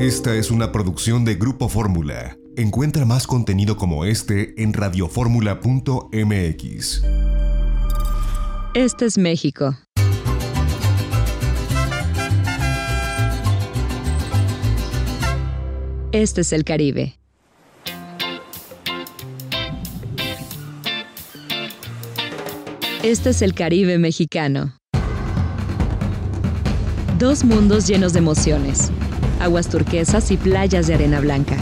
Esta es una producción de Grupo Fórmula. Encuentra más contenido como este en radioformula.mx. Este es México. Este es el Caribe. Este es el Caribe mexicano. Dos mundos llenos de emociones, aguas turquesas y playas de arena blanca.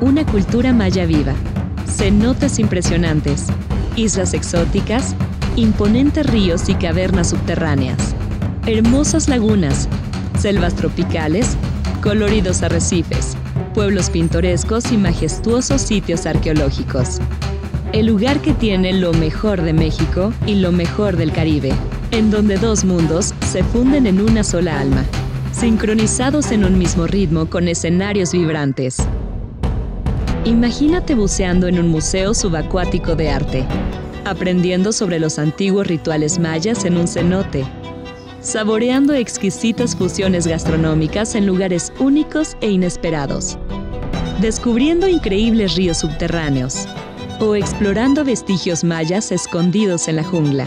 Una cultura maya viva, cenotes impresionantes, islas exóticas, imponentes ríos y cavernas subterráneas, hermosas lagunas, selvas tropicales, coloridos arrecifes, pueblos pintorescos y majestuosos sitios arqueológicos. El lugar que tiene lo mejor de México y lo mejor del Caribe, en donde dos mundos se funden en una sola alma, sincronizados en un mismo ritmo con escenarios vibrantes. Imagínate buceando en un museo subacuático de arte, aprendiendo sobre los antiguos rituales mayas en un cenote, saboreando exquisitas fusiones gastronómicas en lugares únicos e inesperados, descubriendo increíbles ríos subterráneos o explorando vestigios mayas escondidos en la jungla.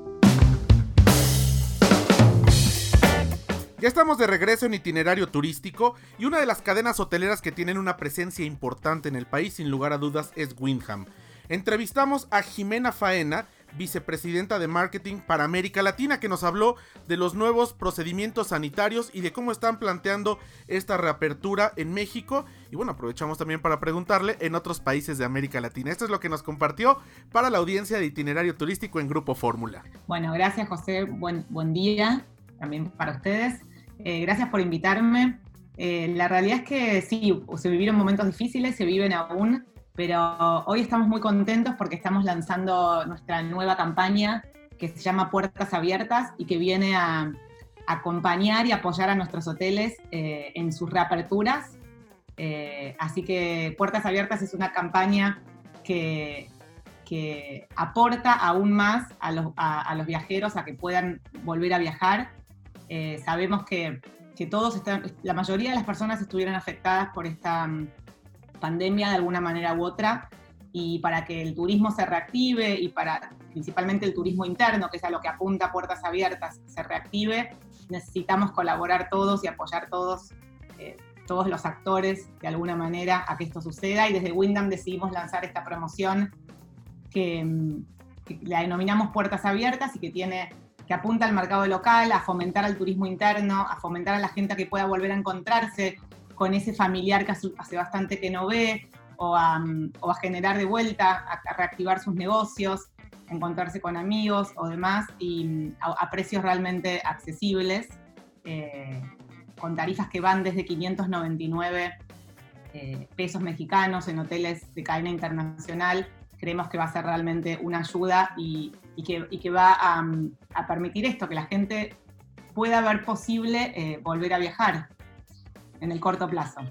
Ya estamos de regreso en itinerario turístico y una de las cadenas hoteleras que tienen una presencia importante en el país sin lugar a dudas es Windham. Entrevistamos a Jimena Faena, vicepresidenta de marketing para América Latina, que nos habló de los nuevos procedimientos sanitarios y de cómo están planteando esta reapertura en México. Y bueno, aprovechamos también para preguntarle en otros países de América Latina. Esto es lo que nos compartió para la audiencia de itinerario turístico en Grupo Fórmula. Bueno, gracias José, buen, buen día también para ustedes. Eh, gracias por invitarme. Eh, la realidad es que sí, se vivieron momentos difíciles, se viven aún, pero hoy estamos muy contentos porque estamos lanzando nuestra nueva campaña que se llama Puertas Abiertas y que viene a, acompañar y apoyar a nuestros hoteles eh, en sus reaperturas. así que Puertas Abiertas es una campaña que, que aporta aún más a los, a los viajeros a que puedan volver a viajar eh, sabemos que, todos están, la mayoría de las personas estuvieron afectadas por esta mm, pandemia de alguna manera u otra, y para que el turismo se reactive y para principalmente el turismo interno, que es a lo que apunta Puertas Abiertas, se reactive, necesitamos colaborar todos y apoyar todos, eh, todos los actores de alguna manera a que esto suceda. Y desde Wyndham decidimos lanzar esta promoción que, mm, que la denominamos Puertas Abiertas y que tiene que apunta al mercado local, a fomentar al turismo interno, a fomentar a la gente a que pueda volver a encontrarse con ese familiar que hace bastante que no ve, o a, generar de vuelta, a, reactivar sus negocios, encontrarse con amigos o demás, y a, precios realmente accesibles, eh, con tarifas que van desde 599 eh, pesos mexicanos en hoteles de cadena internacional. Creemos que va a ser realmente una ayuda y, y que, va a, permitir esto, que la gente pueda ver posible eh, volver a viajar en el corto plazo.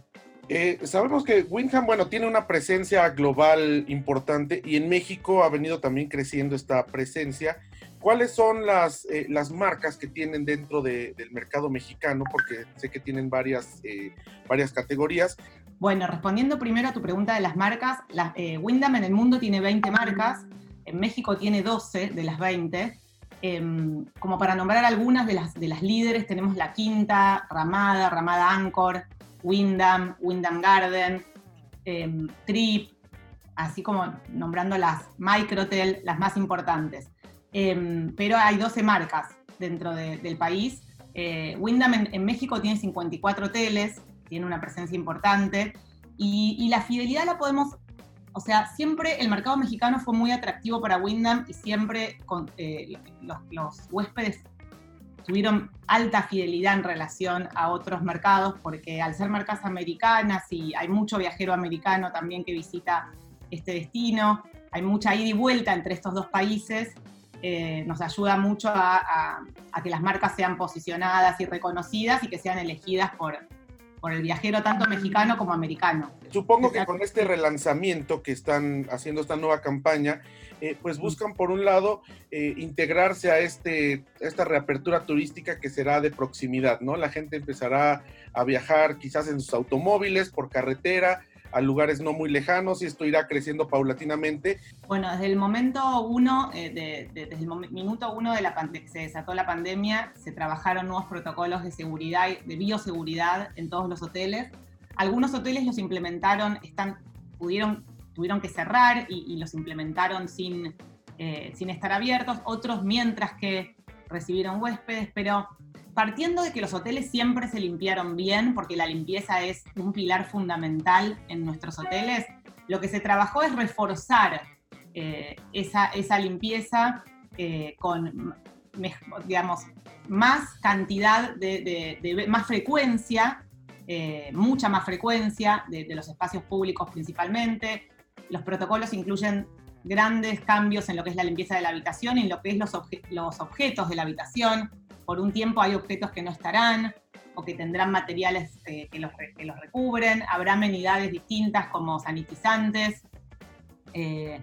Eh, sabemos que Windham, bueno, tiene una presencia global importante y en México ha venido también creciendo esta presencia. ¿Cuáles son las, eh, las marcas que tienen dentro del mercado mexicano? Porque sé que tienen varias, varias categorías. Bueno, respondiendo primero a tu pregunta de las marcas, la, Windham en el mundo tiene 20 marcas en México tiene 12 de las 20. Em, como para nombrar algunas de las, de las líderes, tenemos La Quinta, Ramada, Ramada Anchor, Windham, Windham Garden, em, Trip, así como nombrando las Microtel, las más importantes. Em, pero hay 12 marcas dentro del país. Eh, Wyndham en, México tiene 54 hoteles, tiene una presencia importante, y, la fidelidad la podemos, o sea, siempre el mercado mexicano fue muy atractivo para Wyndham y siempre con, eh, los, los huéspedes tuvieron alta fidelidad en relación a otros mercados, porque al ser marcas americanas y hay mucho viajero americano también que visita este destino, hay mucha ida y vuelta entre estos dos países, eh, nos ayuda mucho a, que las marcas sean posicionadas y reconocidas y que sean elegidas por, por el viajero tanto mexicano como americano. Supongo que con este relanzamiento que están haciendo esta nueva campaña, eh, pues buscan por un lado eh, integrarse a este, esta reapertura turística que será de proximidad, ¿no? La gente empezará a viajar quizás en sus automóviles, por carretera, a lugares no muy lejanos y esto irá creciendo paulatinamente. Bueno, desde el momento uno, eh, desde el minuto uno de la que se desató la pandemia, se trabajaron nuevos protocolos de seguridad, de bioseguridad en todos los hoteles. Algunos hoteles los implementaron, están, pudieron, tuvieron que cerrar y, los implementaron sin, eh, sin estar abiertos, otros mientras que recibieron huéspedes, pero partiendo de que los hoteles siempre se limpiaron bien, porque la limpieza es un pilar fundamental en nuestros hoteles, lo que se trabajó es reforzar eh, esa, limpieza eh, con, digamos, más cantidad de, más frecuencia, eh, mucha más frecuencia de, los espacios públicos principalmente. Los protocolos incluyen grandes cambios en lo que es la limpieza de la habitación y en lo que es los objetos de la habitación por un tiempo hay objetos que no estarán o que tendrán materiales eh, que, los, recubren, habrá amenidades distintas como sanitizantes, eh,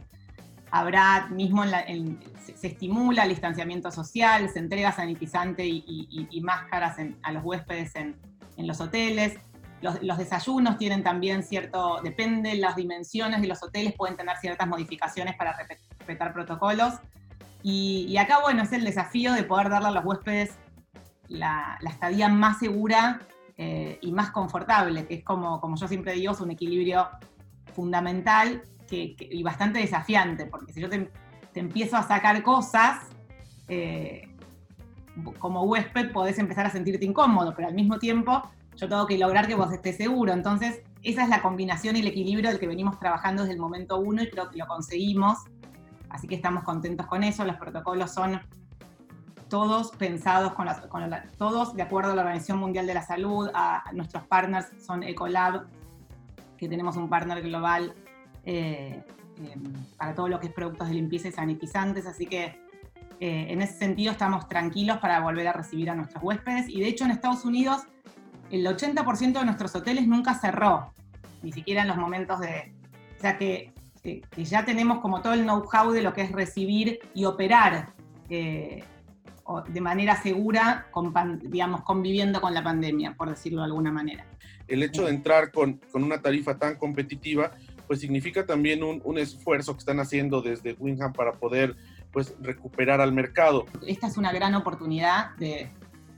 habrá mismo, se, estimula el distanciamiento social, se entrega sanitizante y, máscaras a los huéspedes en, los hoteles. Los, los, desayunos tienen también cierto, depende las dimensiones de los hoteles, pueden tener ciertas modificaciones para respetar protocolos. Y, acá, bueno, es el desafío de poder darle a los huéspedes la, estadía más segura eh, y más confortable, que es como, como yo siempre digo, es un equilibrio fundamental y bastante desafiante, porque si yo te, empiezo a sacar cosas, eh, como huésped podés empezar a sentirte incómodo, pero al mismo tiempo yo tengo que lograr que vos estés seguro. Entonces, esa es la combinación y el equilibrio del que venimos trabajando desde el momento uno y creo que lo conseguimos Así que estamos contentos con eso. Los protocolos son todos pensados con, todos de acuerdo a la Organización Mundial de la Salud, a, nuestros partners son Ecolab, que tenemos un partner global eh, em, para todo lo que es productos de limpieza y sanitizantes, así que eh, en ese sentido estamos tranquilos para volver a recibir a nuestros huéspedes y de hecho en Estados Unidos el 80% de nuestros hoteles nunca cerró, ni siquiera en los momentos de... O sea que que, ya tenemos como todo el know-how de lo que es recibir y operar eh, de manera segura, digamos, conviviendo con la pandemia, por decirlo de alguna manera. El hecho de entrar con, con una tarifa tan competitiva, pues significa también un, un, esfuerzo que están haciendo desde Winham para poder pues recuperar al mercado. Esta es una gran oportunidad de,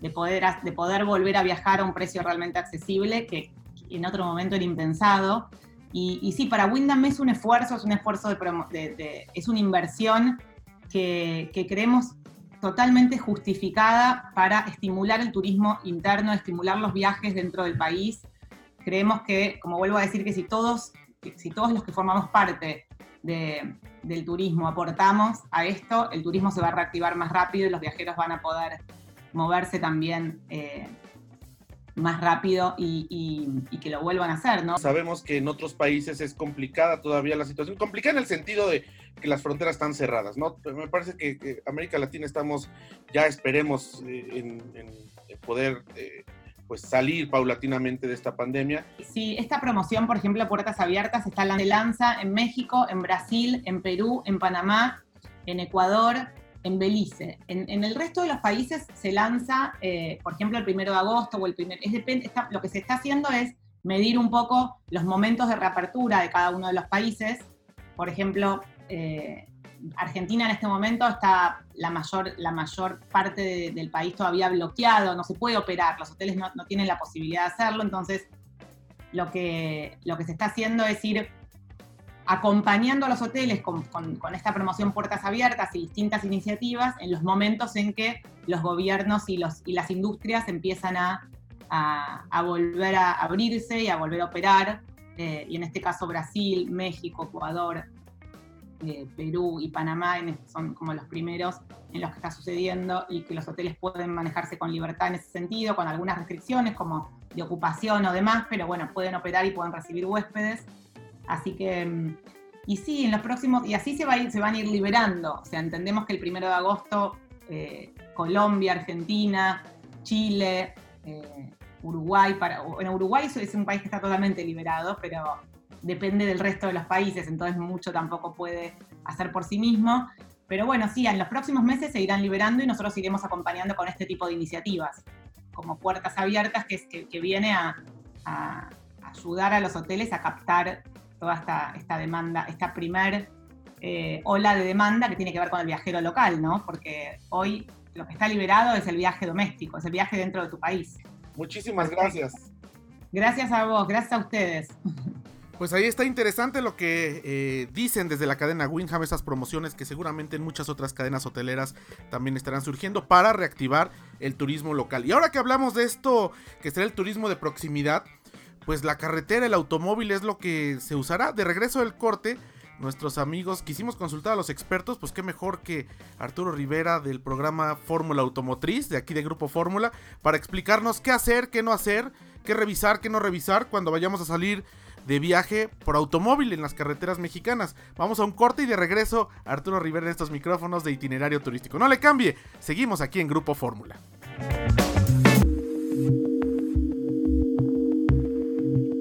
de, poder, de poder volver a viajar a un precio realmente accesible que en otro momento era impensado y, sí, para Wyndham es un esfuerzo, es un esfuerzo de, es una inversión que, creemos totalmente justificada para estimular el turismo interno, estimular los viajes dentro del país. Creemos que, como vuelvo a decir, que si todos, si todos los que formamos parte del turismo aportamos a esto, el turismo se va a reactivar más rápido y los viajeros van a poder moverse también eh, más rápido y, que lo vuelvan a hacer, ¿no? Sabemos que en otros países es complicada todavía la situación, complicada en el sentido de que las fronteras están cerradas, ¿no? Me parece que, América Latina estamos, ya esperemos eh, en, poder... Eh, pues salir paulatinamente de esta pandemia. Sí, esta promoción, por ejemplo, Puertas Abiertas, está la de lanza en México, en Brasil, en Perú, en Panamá, en Ecuador, en Belice. En, el resto de los países se lanza, eh, por ejemplo, el primero de agosto o el primer. Es lo que se está haciendo es medir un poco los momentos de reapertura de cada uno de los países. Por ejemplo, eh, Argentina en este momento está la mayor, la mayor parte del país todavía bloqueado, no se puede operar, los hoteles no, no, tienen la posibilidad de hacerlo, entonces lo que, lo que se está haciendo es ir acompañando a los hoteles con, esta promoción Puertas Abiertas y distintas iniciativas en los momentos en que los gobiernos y, las industrias empiezan a, volver a abrirse y a volver a operar. Eh, y en este caso Brasil, México, Ecuador, eh, Perú y Panamá son como los primeros en los que está sucediendo y que los hoteles pueden manejarse con libertad en ese sentido, con algunas restricciones como de ocupación o demás, pero bueno, pueden operar y pueden recibir huéspedes. Así que, mm, y sí, en los próximos, y así se, va a ir, se van a ir liberando. O sea, entendemos que el primero de agosto eh, Colombia, Argentina, Chile, eh, Uruguay, para, bueno, Uruguay es un país que está totalmente liberado, pero depende del resto de los países, entonces mucho tampoco puede hacer por sí mismo. Pero bueno, sí, en los próximos meses se irán liberando y nosotros iremos acompañando con este tipo de iniciativas, como Puertas Abiertas, que, es, que, viene a, ayudar a los hoteles a captar toda esta, esta demanda, esta primer eh, ola de demanda que tiene que ver con el viajero local, ¿no? Porque hoy lo que está liberado es el viaje doméstico, es el viaje dentro de tu país. Muchísimas gracias. Gracias a vos, gracias a ustedes. Pues ahí está interesante lo que eh, dicen desde la cadena Winham, esas promociones que seguramente en muchas otras cadenas hoteleras también estarán surgiendo para reactivar el turismo local. Y ahora que hablamos de esto, que será el turismo de proximidad, pues la carretera, el automóvil es lo que se usará. De regreso del corte, nuestros amigos quisimos consultar a los expertos, pues qué mejor que Arturo Rivera del programa Fórmula Automotriz, de aquí de Grupo Fórmula, para explicarnos qué hacer, qué no hacer, qué revisar, qué no revisar cuando vayamos a salir de viaje por automóvil en las carreteras mexicanas. Vamos a un corte y de regreso Arturo Rivera en estos micrófonos de itinerario turístico. No le cambie, seguimos aquí en Grupo Fórmula.